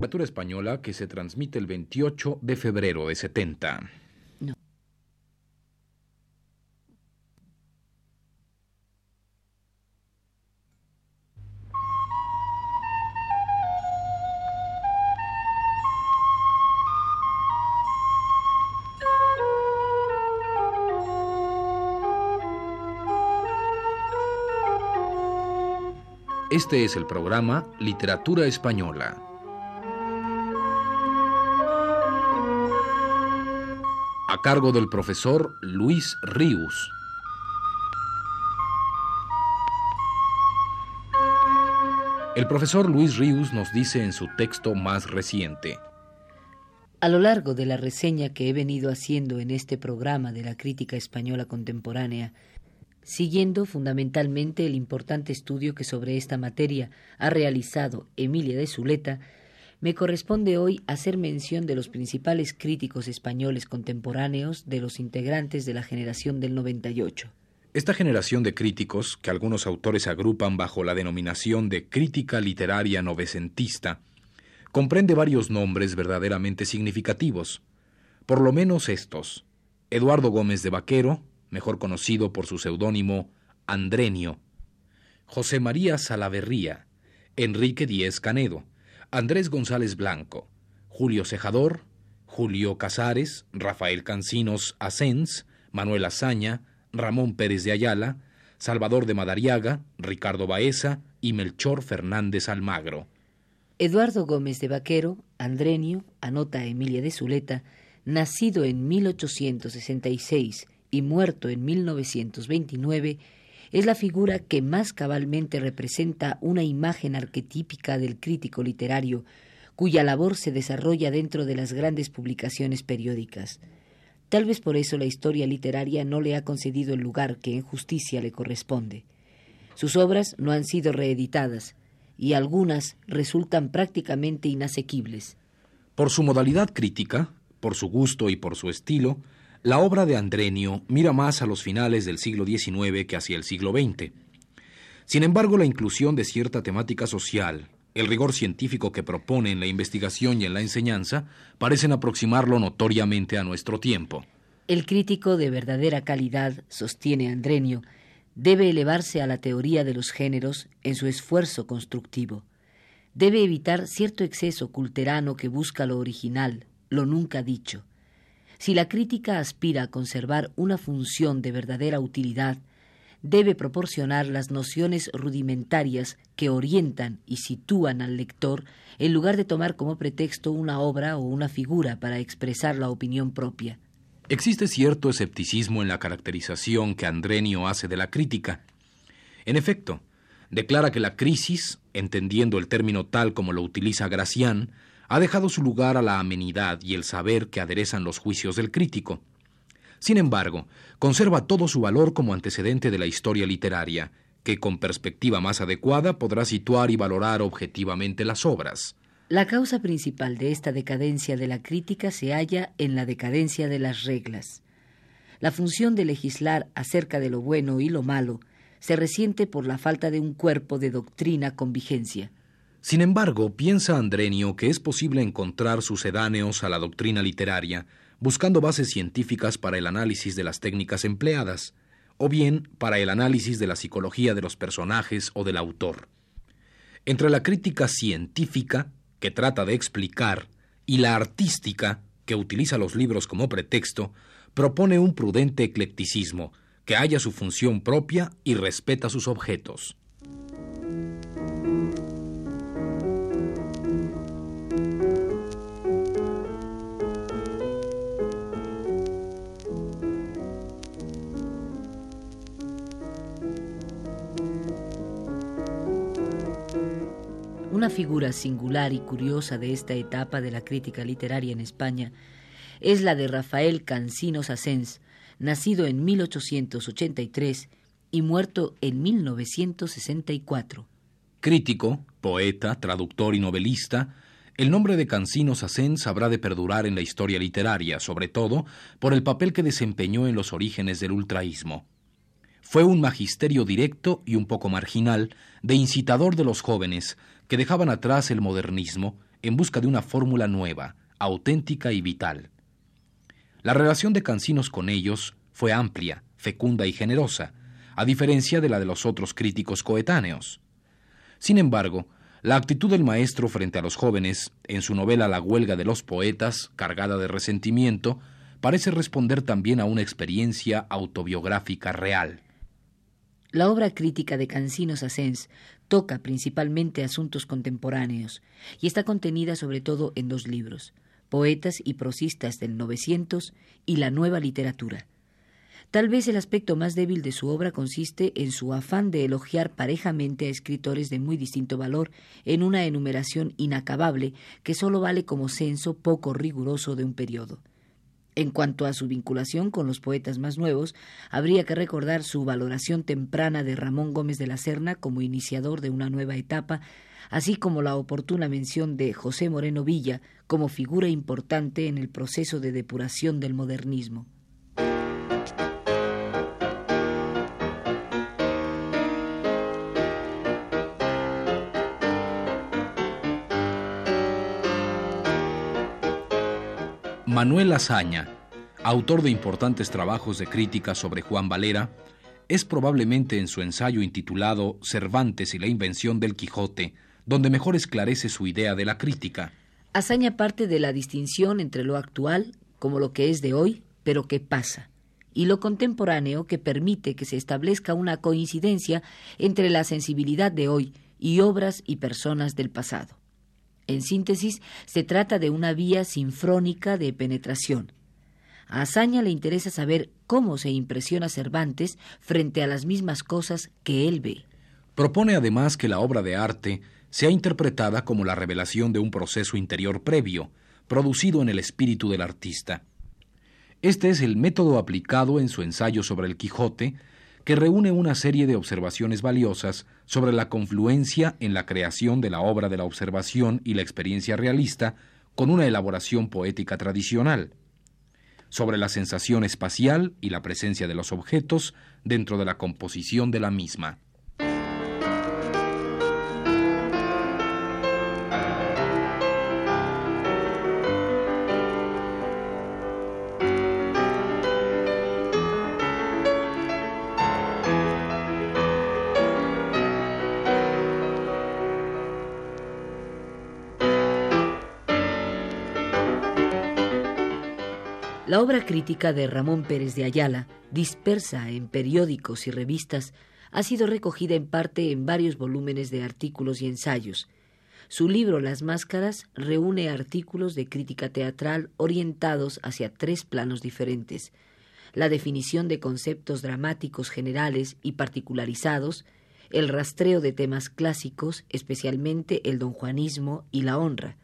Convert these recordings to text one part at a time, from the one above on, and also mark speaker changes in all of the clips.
Speaker 1: literatura española que se transmite el 28 de febrero de 70.
Speaker 2: No.
Speaker 1: Este es el programa Literatura Española. A cargo del profesor Luis Ríos. El profesor Luis Ríos nos dice en su texto más reciente.
Speaker 2: A lo largo de la reseña que he venido haciendo en este programa de la crítica española contemporánea, siguiendo fundamentalmente el importante estudio que sobre esta materia ha realizado Emilia de Zuleta, me corresponde hoy hacer mención de los principales críticos españoles contemporáneos de los integrantes de la generación del 98.
Speaker 1: Esta generación de críticos, que algunos autores agrupan bajo la denominación de crítica literaria novecentista, comprende varios nombres verdaderamente significativos. Por lo menos estos: Eduardo Gómez de Vaquero, mejor conocido por su seudónimo Andrenio, José María Salaverría, Enrique Díez Canedo, Andrés González Blanco, Julio Cejador, Julio Casares, Rafael Cancinos Asens, Manuel Azaña, Ramón Pérez de Ayala, Salvador de Madariaga, Ricardo Baeza y Melchor Fernández Almagro.
Speaker 2: Eduardo Gómez de Vaquero, Andrenio, anota Emilia de Zuleta, nacido en 1866 y muerto en 1929, es la figura que más cabalmente representa una imagen arquetípica del crítico literario, cuya labor se desarrolla dentro de las grandes publicaciones periódicas. Tal vez por eso la historia literaria no le ha concedido el lugar que en justicia le corresponde. Sus obras no han sido reeditadas, y algunas resultan prácticamente inasequibles.
Speaker 1: Por su modalidad crítica, por su gusto y por su estilo, la obra de Andrenio mira más a los finales del siglo XIX que hacia el siglo XX. Sin embargo, la inclusión de cierta temática social, el rigor científico que propone en la investigación y en la enseñanza, parecen aproximarlo notoriamente a nuestro tiempo.
Speaker 2: El crítico de verdadera calidad, sostiene Andrenio, debe elevarse a la teoría de los géneros en su esfuerzo constructivo. Debe evitar cierto exceso culterano que busca lo original, lo nunca dicho. Si la crítica aspira a conservar una función de verdadera utilidad, debe proporcionar las nociones rudimentarias que orientan y sitúan al lector en lugar de tomar como pretexto una obra o una figura para expresar la opinión propia.
Speaker 1: Existe cierto escepticismo en la caracterización que Andrenio hace de la crítica. En efecto, declara que la crisis, entendiendo el término tal como lo utiliza Gracián, ha dejado su lugar a la amenidad y el saber que aderezan los juicios del crítico. Sin embargo, conserva todo su valor como antecedente de la historia literaria, que con perspectiva más adecuada podrá situar y valorar objetivamente las obras.
Speaker 2: La causa principal de esta decadencia de la crítica se halla en la decadencia de las reglas. La función de legislar acerca de lo bueno y lo malo se resiente por la falta de un cuerpo de doctrina con vigencia.
Speaker 1: Sin embargo, piensa Andrenio que es posible encontrar sucedáneos a la doctrina literaria, buscando bases científicas para el análisis de las técnicas empleadas, o bien para el análisis de la psicología de los personajes o del autor. Entre la crítica científica, que trata de explicar, y la artística, que utiliza los libros como pretexto, propone un prudente eclecticismo, que halla su función propia y respeta sus objetos.
Speaker 2: Una figura singular y curiosa de esta etapa de la crítica literaria en España es la de Rafael Cancinos Asens, nacido en 1883 y muerto en 1964.
Speaker 1: Crítico, poeta, traductor y novelista, el nombre de Cancinos Asens habrá de perdurar en la historia literaria, sobre todo por el papel que desempeñó en los orígenes del ultraísmo. Fue un magisterio directo y un poco marginal de incitador de los jóvenes que dejaban atrás el modernismo en busca de una fórmula nueva, auténtica y vital. La relación de Cancinos con ellos fue amplia, fecunda y generosa, a diferencia de la de los otros críticos coetáneos. Sin embargo, la actitud del maestro frente a los jóvenes, en su novela La huelga de los poetas, cargada de resentimiento, parece responder también a una experiencia autobiográfica real.
Speaker 2: La obra crítica de Cancinos Asens toca principalmente asuntos contemporáneos y está contenida sobre todo en dos libros, Poetas y prosistas del 900 y La nueva literatura. Tal vez el aspecto más débil de su obra consiste en su afán de elogiar parejamente a escritores de muy distinto valor en una enumeración inacabable que sólo vale como censo poco riguroso de un periodo. En cuanto a su vinculación con los poetas más nuevos, habría que recordar su valoración temprana de Ramón Gómez de la Serna como iniciador de una nueva etapa, así como la oportuna mención de José Moreno Villa como figura importante en el proceso de depuración del modernismo.
Speaker 1: Manuel Azaña, autor de importantes trabajos de crítica sobre Juan Valera, es probablemente en su ensayo intitulado Cervantes y la invención del Quijote, donde mejor esclarece su idea de la crítica.
Speaker 2: Azaña parte de la distinción entre lo actual, como lo que es de hoy, pero que pasa, y lo contemporáneo que permite que se establezca una coincidencia entre la sensibilidad de hoy y obras y personas del pasado. En síntesis, se trata de una vía sinfrónica de penetración. A Azaña le interesa saber cómo se impresiona Cervantes frente a las mismas cosas que él ve.
Speaker 1: Propone además que la obra de arte sea interpretada como la revelación de un proceso interior previo, producido en el espíritu del artista. Este es el método aplicado en su ensayo sobre el Quijote, que reúne una serie de observaciones valiosas sobre la confluencia en la creación de la obra de la observación y la experiencia realista con una elaboración poética tradicional, sobre la sensación espacial y la presencia de los objetos dentro de la composición de la misma.
Speaker 2: La obra crítica de Ramón Pérez de Ayala, dispersa en periódicos y revistas, ha sido recogida en parte en varios volúmenes de artículos y ensayos. Su libro Las Máscaras reúne artículos de crítica teatral orientados hacia tres planos diferentes. La definición de conceptos dramáticos generales y particularizados, el rastreo de temas clásicos, especialmente el donjuanismo y la honra,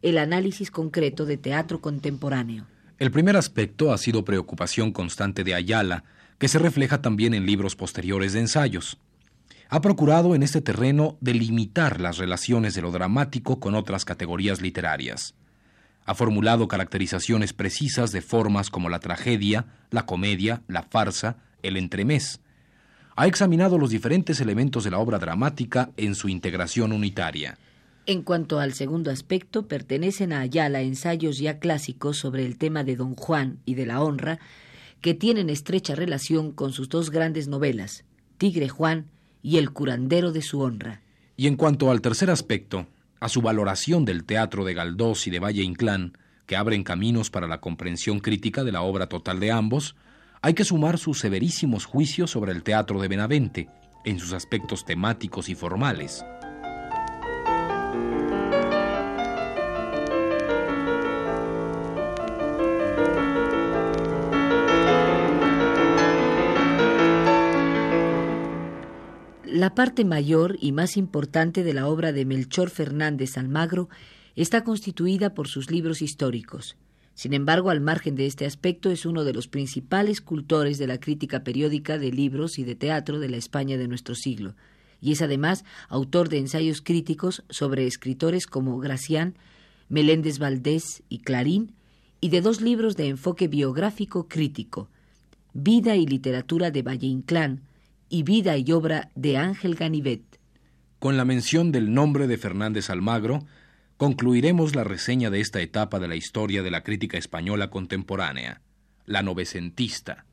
Speaker 2: el análisis concreto de teatro contemporáneo.
Speaker 1: El primer aspecto ha sido preocupación constante de Ayala, que se refleja también en libros posteriores de ensayos. Ha procurado en este terreno delimitar las relaciones de lo dramático con otras categorías literarias. Ha formulado caracterizaciones precisas de formas como la tragedia, la comedia, la farsa, el entremés. Ha examinado los diferentes elementos de la obra dramática en su integración unitaria.
Speaker 2: En cuanto al segundo aspecto, pertenecen a Ayala ensayos ya clásicos sobre el tema de Don Juan y de la honra, que tienen estrecha relación con sus dos grandes novelas, Tigre Juan y El curandero de su honra.
Speaker 1: Y en cuanto al tercer aspecto, a su valoración del teatro de Galdós y de Valle Inclán, que abren caminos para la comprensión crítica de la obra total de ambos, hay que sumar sus severísimos juicios sobre el teatro de Benavente, en sus aspectos temáticos y formales.
Speaker 2: La parte mayor y más importante de la obra de Melchor Fernández Almagro está constituida por sus libros históricos. Sin embargo, al margen de este aspecto, es uno de los principales cultores de la crítica periódica de libros y de teatro de la España de nuestro siglo, y es además autor de ensayos críticos sobre escritores como Gracián, Meléndez Valdés y Clarín, y de dos libros de enfoque biográfico crítico, Vida y Literatura de Valle Inclán, y vida y obra de Ángel Ganivet.
Speaker 1: Con la mención del nombre de Fernández Almagro, concluiremos la reseña de esta etapa de la historia de la crítica española contemporánea, la novecentista.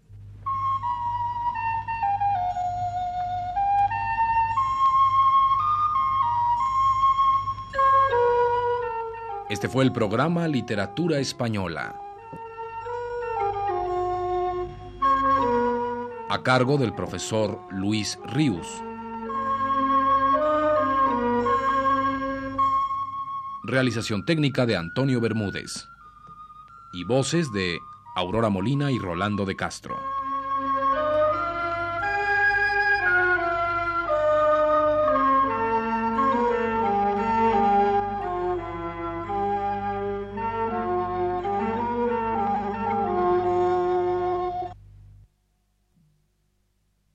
Speaker 1: Este fue el programa Literatura Española. A cargo del profesor Luis Ríos. Realización técnica de Antonio Bermúdez. Y voces de Aurora Molina y Rolando de Castro.